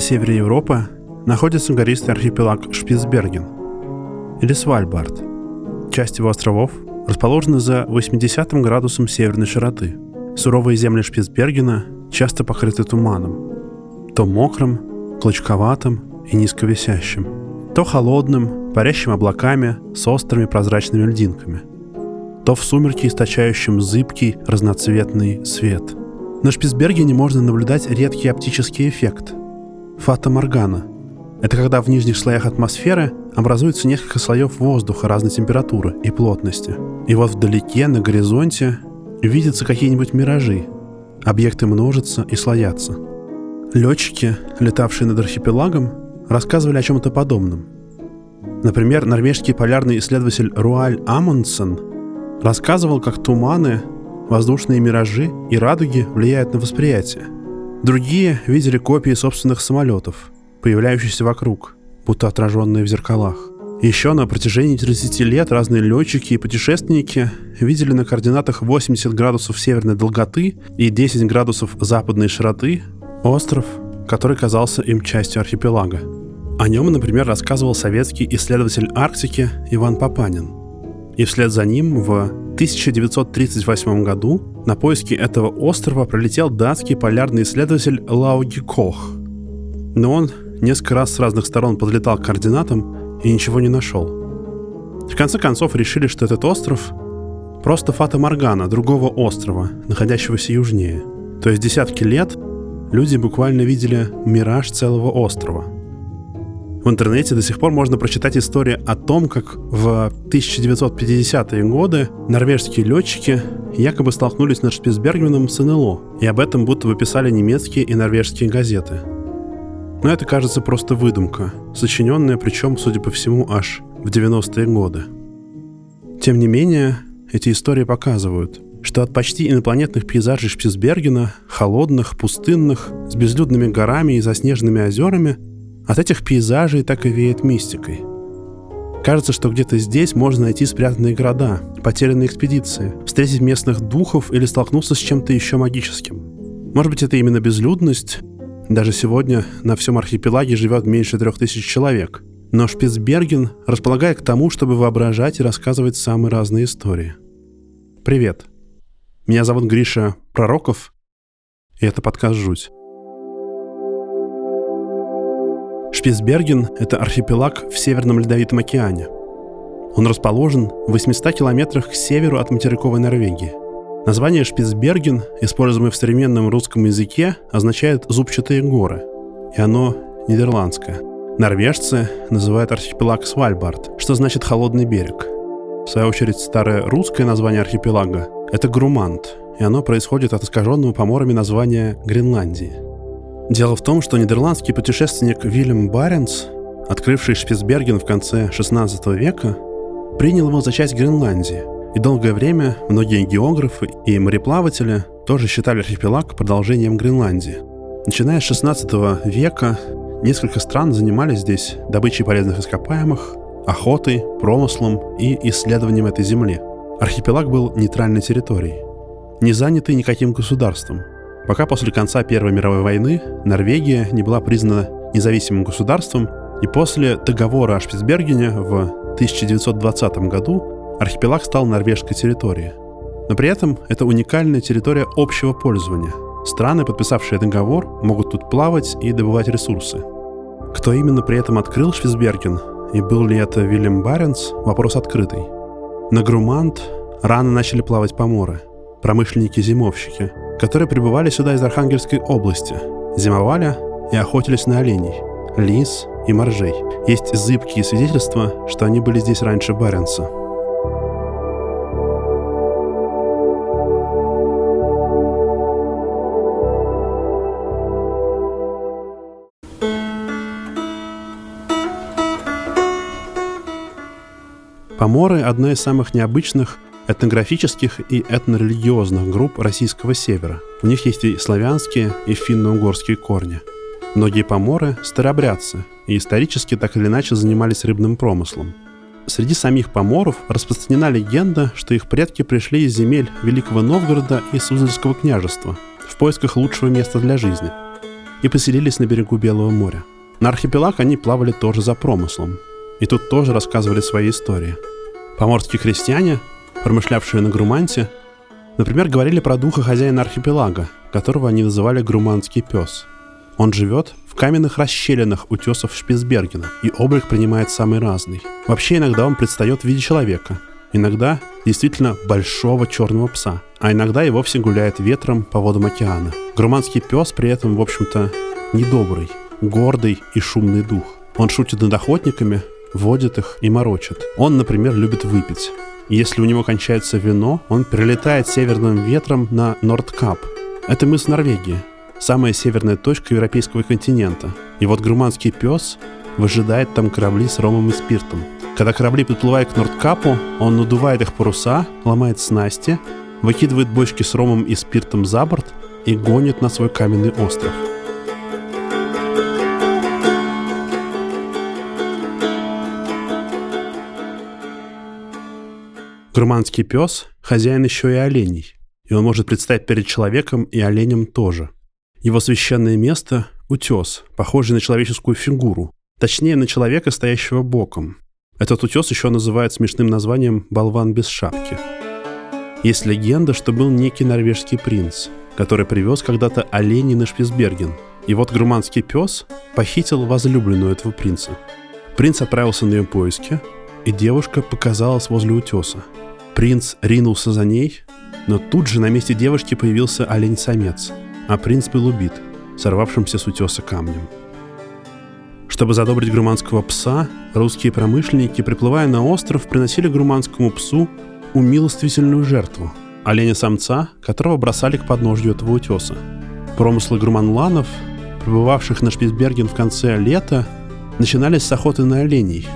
На севере Европы находится гористый архипелаг Шпицберген или Свальбард. Часть его островов расположены за 80 градусом северной широты. Суровые земли Шпицбергена часто покрыты туманом, то мокрым, клочковатым и низковисящим, то холодным, парящим облаками с острыми прозрачными льдинками, то в сумерке источающим зыбкий разноцветный свет. На Шпицбергене можно наблюдать редкий оптический эффект – фата-моргана. Это когда в нижних слоях атмосферы образуется несколько слоев воздуха разной температуры и плотности. И вот вдалеке, на горизонте, видятся какие-нибудь миражи. Объекты множатся и слоятся. Летчики, летавшие над архипелагом, рассказывали о чем-то подобном. Например, норвежский полярный исследователь Руаль Амундсен рассказывал, как туманы, воздушные миражи и радуги влияют на восприятие. Другие видели копии собственных самолетов, появляющихся вокруг – будто отраженные в зеркалах. Еще на протяжении 30 лет разные летчики и путешественники видели на координатах 80 градусов северной долготы и 10 градусов западной широты остров, который казался им частью архипелага. О нем, например, рассказывал советский исследователь Арктики Иван Папанин. И вслед за ним в 1938 году на поиски этого острова пролетел датский полярный исследователь Лауги Кох. Но он несколько раз с разных сторон подлетал к координатам и ничего не нашел. В конце концов решили, что этот остров просто Фата Моргана, другого острова, находящегося южнее. То есть десятки лет люди буквально видели мираж целого острова. В интернете до сих пор можно прочитать историю о том, как в 1950-е годы норвежские летчики якобы столкнулись над Шпицбергеном с НЛО, и об этом будто бы писали немецкие и норвежские газеты – но это кажется просто выдумка, сочиненная причем, судя по всему, аж в 90-е годы. Тем не менее, эти истории показывают, что от почти инопланетных пейзажей Шпицбергена, холодных, пустынных, с безлюдными горами и заснеженными озерами, от этих пейзажей так и веет мистикой. Кажется, что где-то здесь можно найти спрятанные города, потерянные экспедиции, встретить местных духов или столкнуться с чем-то еще магическим. Может быть, это именно безлюдность, даже сегодня на всем архипелаге живет меньше трех тысяч человек. Но Шпицберген располагает к тому, чтобы воображать и рассказывать самые разные истории. Привет. Меня зовут Гриша Пророков, и это подкаст «Жуть». Шпицберген — это архипелаг в Северном Ледовитом океане. Он расположен в 800 километрах к северу от материковой Норвегии. Название Шпицберген, используемое в современном русском языке, означает «зубчатые горы», и оно нидерландское. Норвежцы называют архипелаг Свальбард, что значит «холодный берег». В свою очередь, старое русское название архипелага — это Грумант, и оно происходит от искаженного поморами названия Гренландии. Дело в том, что нидерландский путешественник Вильям Баренц, открывший Шпицберген в конце XVI века, принял его за часть Гренландии — и долгое время многие географы и мореплаватели тоже считали архипелаг продолжением Гренландии. Начиная с 16 века несколько стран занимались здесь добычей полезных ископаемых, охотой, промыслом и исследованием этой земли. Архипелаг был нейтральной территорией, не занятый никаким государством, пока после конца Первой мировой войны Норвегия не была признана независимым государством, и после договора о Шпицбергене в 1920 году архипелаг стал норвежской территорией. Но при этом это уникальная территория общего пользования. Страны, подписавшие договор, могут тут плавать и добывать ресурсы. Кто именно при этом открыл Швицберген и был ли это Вильям Баренц, вопрос открытый. На Грумант рано начали плавать поморы, промышленники-зимовщики, которые прибывали сюда из Архангельской области, зимовали и охотились на оленей, лис и моржей. Есть зыбкие свидетельства, что они были здесь раньше Баренца – Поморы – одна из самых необычных этнографических и этнорелигиозных групп российского севера. У них есть и славянские, и финно-угорские корни. Многие поморы – старобрядцы, и исторически так или иначе занимались рыбным промыслом. Среди самих поморов распространена легенда, что их предки пришли из земель Великого Новгорода и Суздальского княжества в поисках лучшего места для жизни. и поселились на берегу Белого моря. На архипелаг они плавали тоже за промыслом. И тут тоже рассказывали свои истории. Поморские крестьяне, промышлявшие на Груманте, например, говорили про духа хозяина архипелага, которого они называли Груманский пес. Он живет в каменных расщелинах утесов Шпицбергена, и облик принимает самый разный. Вообще иногда он предстает в виде человека, иногда действительно большого черного пса, а иногда и вовсе гуляет ветром по водам океана. Груманский пес при этом, в общем-то, недобрый, гордый и шумный дух. Он шутит над охотниками, водит их и морочит. Он, например, любит выпить. Если у него кончается вино, он прилетает северным ветром на Нордкап. Это мыс Норвегии, самая северная точка европейского континента. И вот груманский пес выжидает там корабли с ромом и спиртом. Когда корабли подплывают к Нордкапу, он надувает их паруса, ломает снасти, выкидывает бочки с ромом и спиртом за борт и гонит на свой каменный остров – Гурманский пес – хозяин еще и оленей, и он может предстать перед человеком и оленем тоже. Его священное место – утес, похожий на человеческую фигуру, точнее на человека, стоящего боком. Этот утес еще называют смешным названием «болван без шапки». Есть легенда, что был некий норвежский принц, который привез когда-то оленей на Шпицберген. И вот груманский пес похитил возлюбленную этого принца. Принц отправился на ее поиски, и девушка показалась возле утеса – Принц ринулся за ней, но тут же на месте девушки появился олень-самец, а принц был убит, сорвавшимся с утеса камнем. Чтобы задобрить груманского пса, русские промышленники, приплывая на остров, приносили груманскому псу умилостивительную жертву – оленя-самца, которого бросали к подножью этого утеса. Промыслы груманланов, пребывавших на Шпицберген в конце лета, начинались с охоты на оленей,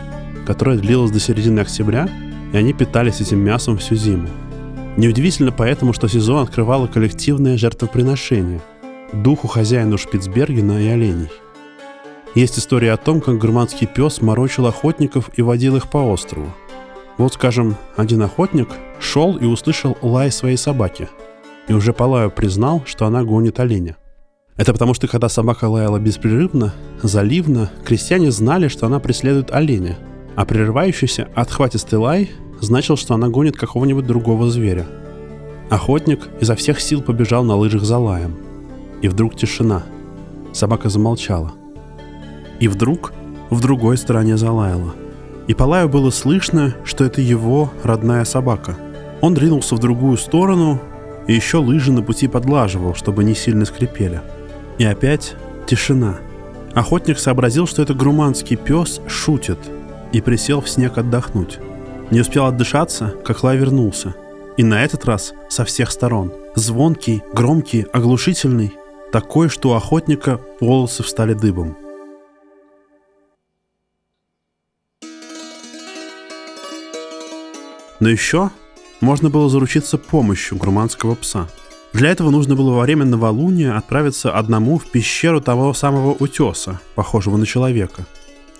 которая длилась до середины октября – и они питались этим мясом всю зиму. Неудивительно поэтому, что сезон открывало коллективное жертвоприношение – духу хозяину Шпицбергена и оленей. Есть история о том, как германский пес морочил охотников и водил их по острову. Вот, скажем, один охотник шел и услышал лай своей собаки, и уже по лаю признал, что она гонит оленя. Это потому, что когда собака лаяла беспрерывно, заливно, крестьяне знали, что она преследует оленя, а прерывающийся отхватистый лай значил, что она гонит какого-нибудь другого зверя. Охотник изо всех сил побежал на лыжах за лаем. И вдруг тишина. Собака замолчала. И вдруг в другой стороне залаяла. И по лаю было слышно, что это его родная собака. Он ринулся в другую сторону и еще лыжи на пути подлаживал, чтобы не сильно скрипели. И опять тишина. Охотник сообразил, что это груманский пес шутит, и присел в снег отдохнуть. Не успел отдышаться, как лай вернулся. И на этот раз со всех сторон. Звонкий, громкий, оглушительный. Такой, что у охотника волосы встали дыбом. Но еще можно было заручиться помощью гурманского пса. Для этого нужно было во время новолуния отправиться одному в пещеру того самого утеса, похожего на человека,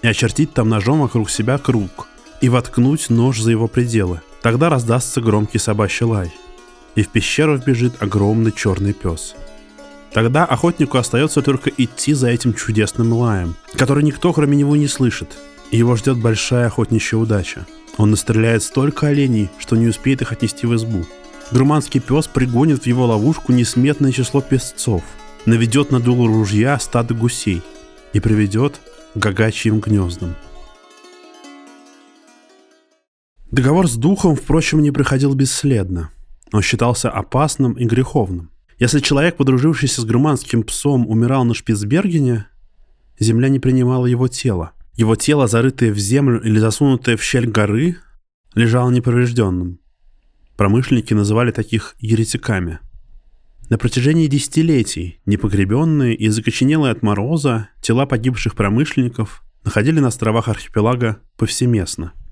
и очертить там ножом вокруг себя круг – и воткнуть нож за его пределы. Тогда раздастся громкий собачий лай, и в пещеру вбежит огромный черный пес. Тогда охотнику остается только идти за этим чудесным лаем, который никто кроме него не слышит, и его ждет большая охотничья удача. Он настреляет столько оленей, что не успеет их отнести в избу. Груманский пес пригонит в его ловушку несметное число песцов, наведет на дуло ружья стадо гусей и приведет гагачьим гнездам. Договор с духом, впрочем, не проходил бесследно. Он считался опасным и греховным. Если человек, подружившийся с груманским псом, умирал на Шпицбергене, земля не принимала его тело. Его тело, зарытое в землю или засунутое в щель горы, лежало неповрежденным. Промышленники называли таких еретиками. На протяжении десятилетий непогребенные и закоченелые от мороза тела погибших промышленников находили на островах архипелага повсеместно –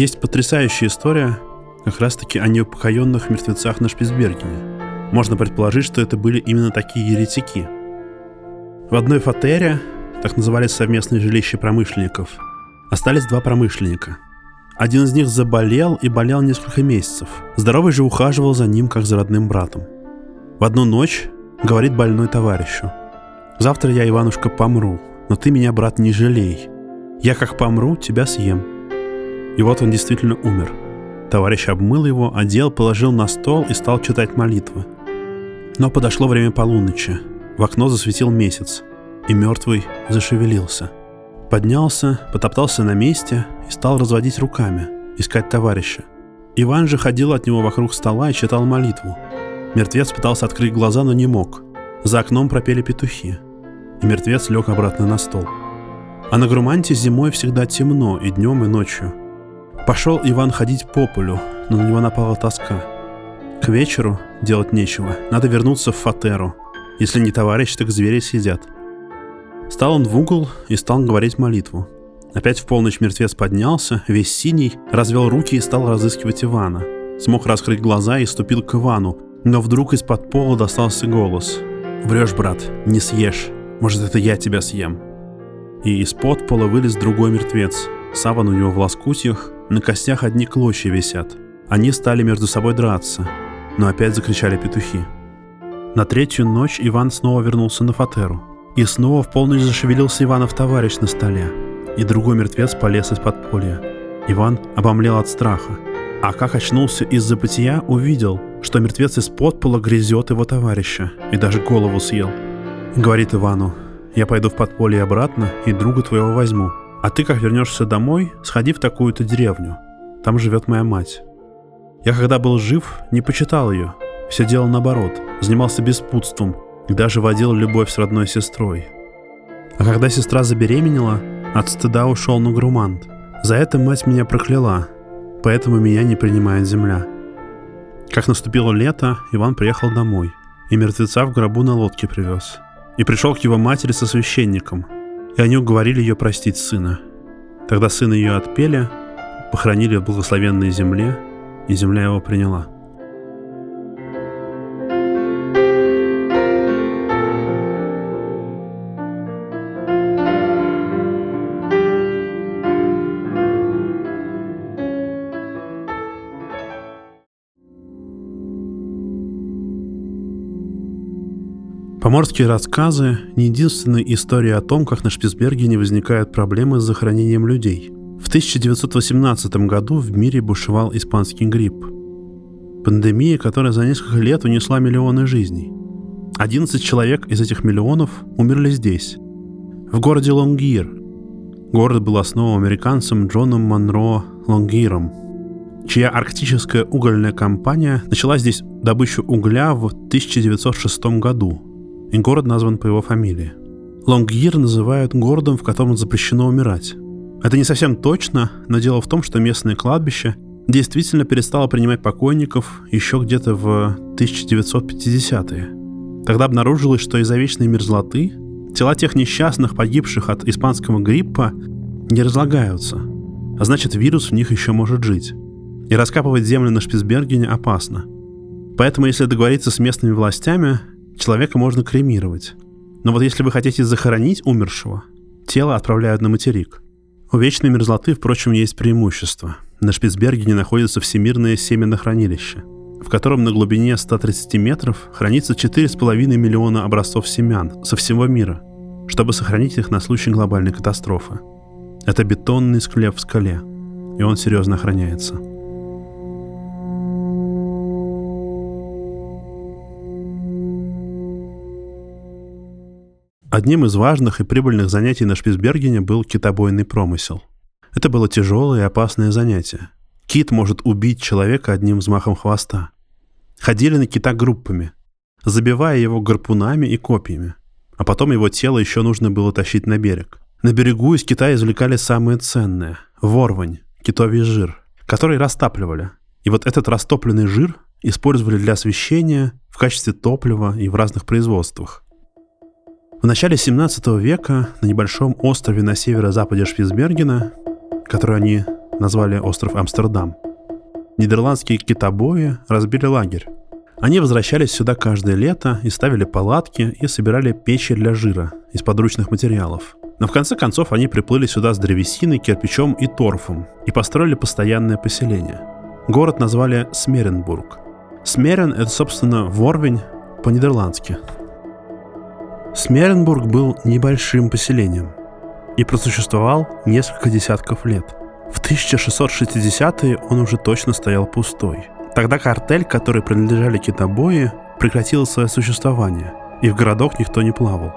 Есть потрясающая история как раз-таки о неупокоенных мертвецах на Шпицбергене. Можно предположить, что это были именно такие еретики. В одной фатере, так назывались совместные жилища промышленников, остались два промышленника. один из них заболел и болел несколько месяцев. Здоровый же ухаживал за ним, как за родным братом. В одну ночь говорит больной товарищу. «Завтра я, Иванушка, помру, но ты меня, брат, не жалей. Я как помру, тебя съем». И вот он действительно умер. Товарищ обмыл его, одел, положил на стол и стал читать молитвы. Но подошло время полуночи. В окно засветил месяц, и мертвый зашевелился – Поднялся, потоптался на месте и стал разводить руками, искать товарища. Иван же ходил от него вокруг стола и читал молитву. Мертвец пытался открыть глаза, но не мог. За окном пропели петухи, и мертвец лег обратно на стол. А на Груманте зимой всегда темно и днем, и ночью. Пошел Иван ходить по полю, но на него напала тоска. К вечеру делать нечего, надо вернуться в фатеру. Если не товарищ, так звери сидят – Стал он в угол и стал говорить молитву. Опять в полночь мертвец поднялся, весь синий, развел руки и стал разыскивать Ивана. Смог раскрыть глаза и ступил к Ивану, но вдруг из-под пола достался голос. «Врешь, брат, не съешь. Может, это я тебя съем». И из-под пола вылез другой мертвец. Саван у него в лоскутьях, на костях одни клочья висят. Они стали между собой драться, но опять закричали петухи. На третью ночь Иван снова вернулся на фатеру. И снова в полночь зашевелился Иванов товарищ на столе, и другой мертвец полез из-под поля. Иван обомлел от страха, а как очнулся из забытия, увидел, что мертвец из-под пола грызет его товарища и даже голову съел. Говорит Ивану, я пойду в подполье обратно и друга твоего возьму, а ты, как вернешься домой, сходи в такую-то деревню, там живет моя мать. Я когда был жив, не почитал ее, все делал наоборот, занимался беспутством – и даже водил любовь с родной сестрой. А когда сестра забеременела, от стыда ушел на грумант. За это мать меня прокляла, поэтому меня не принимает земля. Как наступило лето, Иван приехал домой, и мертвеца в гробу на лодке привез. И пришел к его матери со священником, и они уговорили ее простить сына. Тогда сына ее отпели, похоронили в благословенной земле, и земля его приняла. Поморские рассказы – не единственная история о том, как на Шпицбергене возникают проблемы с захоронением людей. В 1918 году в мире бушевал испанский грипп. Пандемия, которая за несколько лет унесла миллионы жизней. 11 человек из этих миллионов умерли здесь, в городе Лонгир. Город был основан американцем Джоном Монро Лонгиром, чья арктическая угольная компания начала здесь добычу угля в 1906 году – и город назван по его фамилии. Лонгир называют городом, в котором запрещено умирать. Это не совсем точно, но дело в том, что местное кладбище действительно перестало принимать покойников еще где-то в 1950-е. Тогда обнаружилось, что из-за вечной мерзлоты тела тех несчастных, погибших от испанского гриппа, не разлагаются, а значит вирус в них еще может жить. И раскапывать землю на Шпицбергене опасно. Поэтому, если договориться с местными властями, человека можно кремировать. Но вот если вы хотите захоронить умершего, тело отправляют на материк. У вечной мерзлоты, впрочем, есть преимущество. На Шпицбергене находится всемирное семенохранилище, в котором на глубине 130 метров хранится 4,5 миллиона образцов семян со всего мира, чтобы сохранить их на случай глобальной катастрофы. Это бетонный склеп в скале, и он серьезно охраняется. Одним из важных и прибыльных занятий на Шпицбергене был китобойный промысел. Это было тяжелое и опасное занятие. Кит может убить человека одним взмахом хвоста. Ходили на кита группами, забивая его гарпунами и копьями. А потом его тело еще нужно было тащить на берег. На берегу из кита извлекали самое ценное – ворвань, китовий жир, который растапливали. И вот этот растопленный жир использовали для освещения, в качестве топлива и в разных производствах – в начале 17 века на небольшом острове на северо-западе Шпицбергена, который они назвали остров Амстердам, нидерландские китобои разбили лагерь. Они возвращались сюда каждое лето и ставили палатки и собирали печи для жира из подручных материалов. Но в конце концов они приплыли сюда с древесиной, кирпичом и торфом и построили постоянное поселение. Город назвали Смеренбург. Смерен — это, собственно, Ворвень по-нидерландски. Смеренбург был небольшим поселением и просуществовал несколько десятков лет. В 1660-е он уже точно стоял пустой. Тогда картель, который принадлежали китобои, прекратил свое существование, и в городок никто не плавал.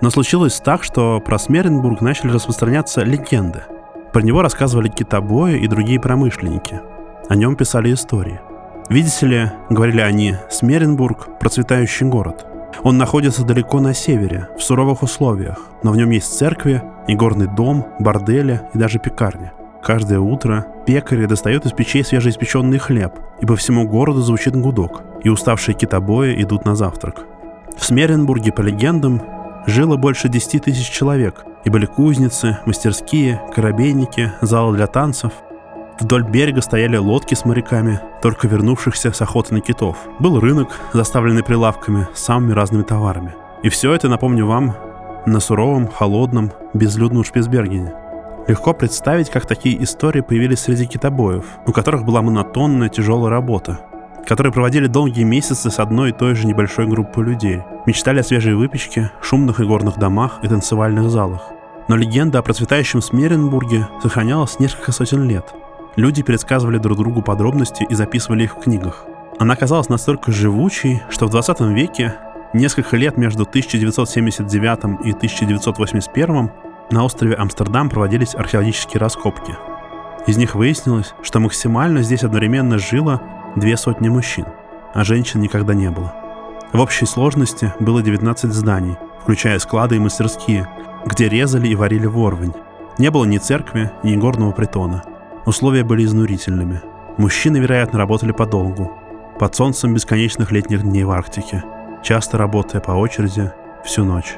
Но случилось так, что про Смеренбург начали распространяться легенды. Про него рассказывали китобои и другие промышленники. О нем писали истории. Видите ли, говорили они, Смеренбург – процветающий город. Он находится далеко на севере, в суровых условиях, но в нем есть церкви, и горный дом, бордели и даже пекарни. Каждое утро пекари достают из печей свежеиспеченный хлеб, и по всему городу звучит гудок, и уставшие китобои идут на завтрак. В Смеренбурге, по легендам, жило больше 10 тысяч человек, и были кузницы, мастерские, корабейники, залы для танцев. Вдоль берега стояли лодки с моряками, только вернувшихся с охоты на китов. Был рынок, заставленный прилавками с самыми разными товарами. И все это, напомню вам, на суровом, холодном, безлюдном Шпицбергене. Легко представить, как такие истории появились среди китобоев, у которых была монотонная тяжелая работа, которые проводили долгие месяцы с одной и той же небольшой группой людей, мечтали о свежей выпечке, шумных и горных домах и танцевальных залах. Но легенда о процветающем Смеренбурге сохранялась несколько сотен лет. Люди пересказывали друг другу подробности и записывали их в книгах. Она оказалась настолько живучей, что в 20 веке, несколько лет между 1979 и 1981, на острове Амстердам проводились археологические раскопки. Из них выяснилось, что максимально здесь одновременно жило две сотни мужчин, а женщин никогда не было. В общей сложности было 19 зданий, включая склады и мастерские, где резали и варили ворвань. Не было ни церкви, ни горного притона. Условия были изнурительными. Мужчины, вероятно, работали подолгу, под солнцем бесконечных летних дней в Арктике, часто работая по очереди всю ночь.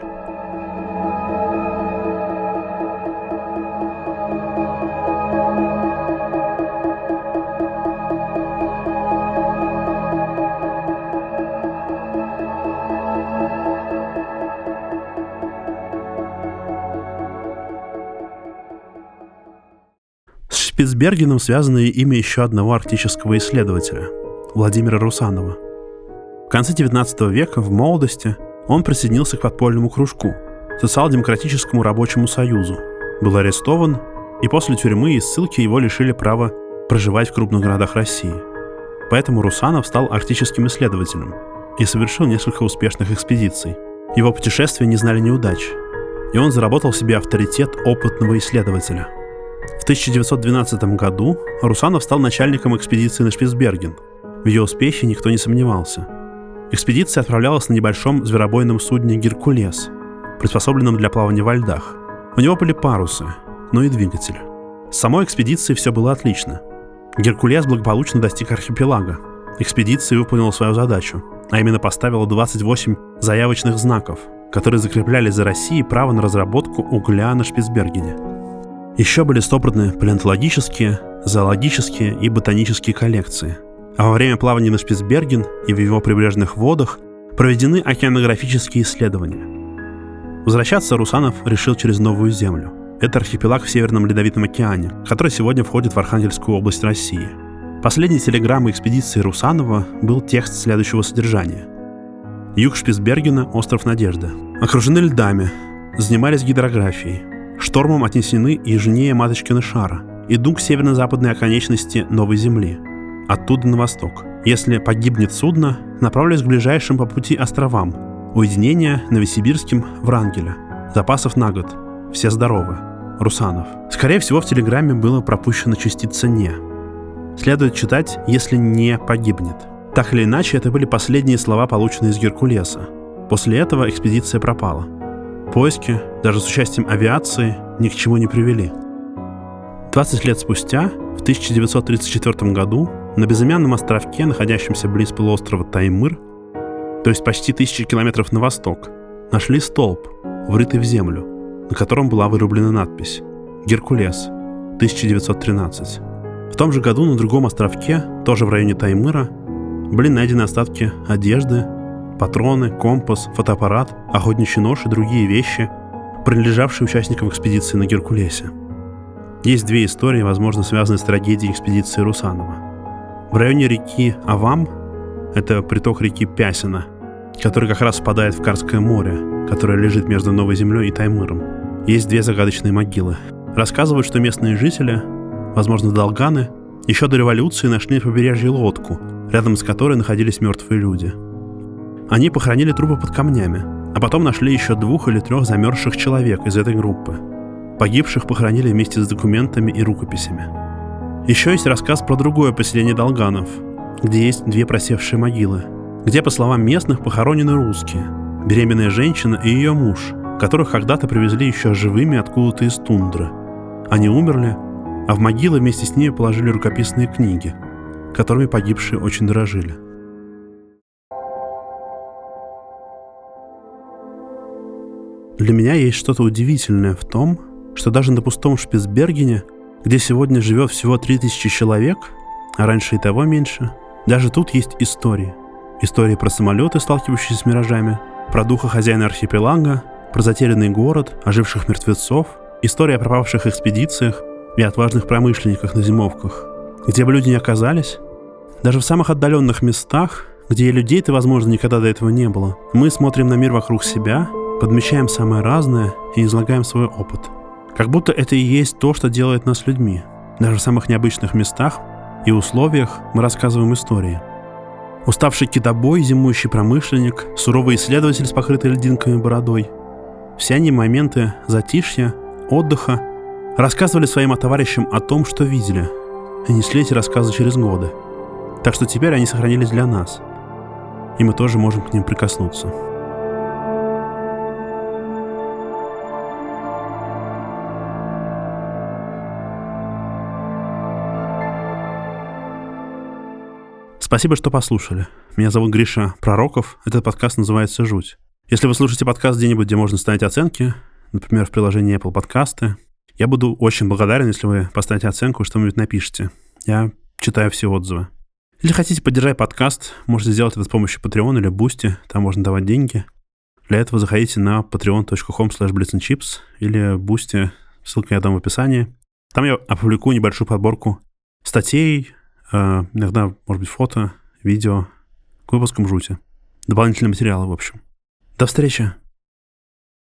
Шпицбергеном связано и имя еще одного арктического исследователя – Владимира Русанова. В конце 19 века, в молодости, он присоединился к подпольному кружку – Социал-демократическому рабочему союзу, был арестован, и после тюрьмы и ссылки его лишили права проживать в крупных городах России. Поэтому Русанов стал арктическим исследователем и совершил несколько успешных экспедиций. Его путешествия не знали неудач, и он заработал себе авторитет опытного исследователя – в 1912 году Русанов стал начальником экспедиции на Шпицберген. В ее успехе никто не сомневался. Экспедиция отправлялась на небольшом зверобойном судне «Геркулес», приспособленном для плавания во льдах. У него были парусы, но и двигатель. С самой экспедицией все было отлично. Геркулес благополучно достиг архипелага. Экспедиция выполнила свою задачу, а именно поставила 28 заявочных знаков, которые закрепляли за Россией право на разработку угля на Шпицбергене – еще были собраны палеонтологические, зоологические и ботанические коллекции. А во время плавания на Шпицберген и в его прибрежных водах проведены океанографические исследования. Возвращаться Русанов решил через Новую Землю. Это архипелаг в Северном Ледовитом океане, который сегодня входит в Архангельскую область России. Последней телеграммой экспедиции Русанова был текст следующего содержания. Юг Шпицбергена – остров Надежды. Окружены льдами, занимались гидрографией, Штормом отнесены южнее Маточкина шара. Иду к северно-западной оконечности Новой Земли. Оттуда на восток. Если погибнет судно, направлюсь к ближайшим по пути островам. Уединение Новосибирским Врангеля. Запасов на год. Все здоровы. Русанов. Скорее всего, в телеграмме было пропущено частица «не». Следует читать, если не погибнет. Так или иначе, это были последние слова, полученные из Геркулеса. После этого экспедиция пропала – Поиски, даже с участием авиации, ни к чему не привели. 20 лет спустя, в 1934 году, на безымянном островке, находящемся близ полуострова Таймыр, то есть почти тысячи километров на восток, нашли столб, врытый в землю, на котором была вырублена надпись «Геркулес, 1913». В том же году на другом островке, тоже в районе Таймыра, были найдены остатки одежды, патроны, компас, фотоаппарат, охотничий нож и другие вещи, принадлежавшие участникам экспедиции на Геркулесе. Есть две истории, возможно, связанные с трагедией экспедиции Русанова. В районе реки Авам, это приток реки Пясина, который как раз впадает в Карское море, которое лежит между Новой Землей и Таймыром, есть две загадочные могилы. Рассказывают, что местные жители, возможно, долганы, еще до революции нашли на побережье лодку, рядом с которой находились мертвые люди. Они похоронили трупы под камнями, а потом нашли еще двух или трех замерзших человек из этой группы. Погибших похоронили вместе с документами и рукописями. Еще есть рассказ про другое поселение Долганов, где есть две просевшие могилы, где, по словам местных, похоронены русские, беременная женщина и ее муж, которых когда-то привезли еще живыми откуда-то из тундры. Они умерли, а в могилы вместе с ними положили рукописные книги, которыми погибшие очень дорожили. Для меня есть что-то удивительное в том, что даже на пустом Шпицбергене, где сегодня живет всего 3000 человек, а раньше и того меньше, даже тут есть истории. Истории про самолеты, сталкивающиеся с миражами, про духа хозяина архипелага, про затерянный город, оживших мертвецов, история о пропавших экспедициях, и отважных промышленниках на зимовках. Где бы люди ни оказались, даже в самых отдаленных местах, где и людей-то, возможно, никогда до этого не было, мы смотрим на мир вокруг себя, подмечаем самое разное и излагаем свой опыт. Как будто это и есть то, что делает нас людьми. Даже в самых необычных местах и условиях мы рассказываем истории. Уставший китобой, зимующий промышленник, суровый исследователь с покрытой льдинками бородой. Все они моменты затишья, отдыха рассказывали своим товарищам о том, что видели, и несли эти рассказы через годы. Так что теперь они сохранились для нас, и мы тоже можем к ним прикоснуться. Спасибо, что послушали. Меня зовут Гриша Пророков. Этот подкаст называется «Жуть». Если вы слушаете подкаст где-нибудь, где можно ставить оценки, например, в приложении Apple Podcasts, я буду очень благодарен, если вы поставите оценку и что-нибудь напишите. Я читаю все отзывы. Если хотите поддержать подкаст, можете сделать это с помощью Patreon или Boosty, там можно давать деньги. Для этого заходите на patreon.com slash или Boosty, ссылка я дам в описании. Там я опубликую небольшую подборку статей, иногда, может быть, фото, видео к выпускам жути. Дополнительные материалы, в общем. До встречи!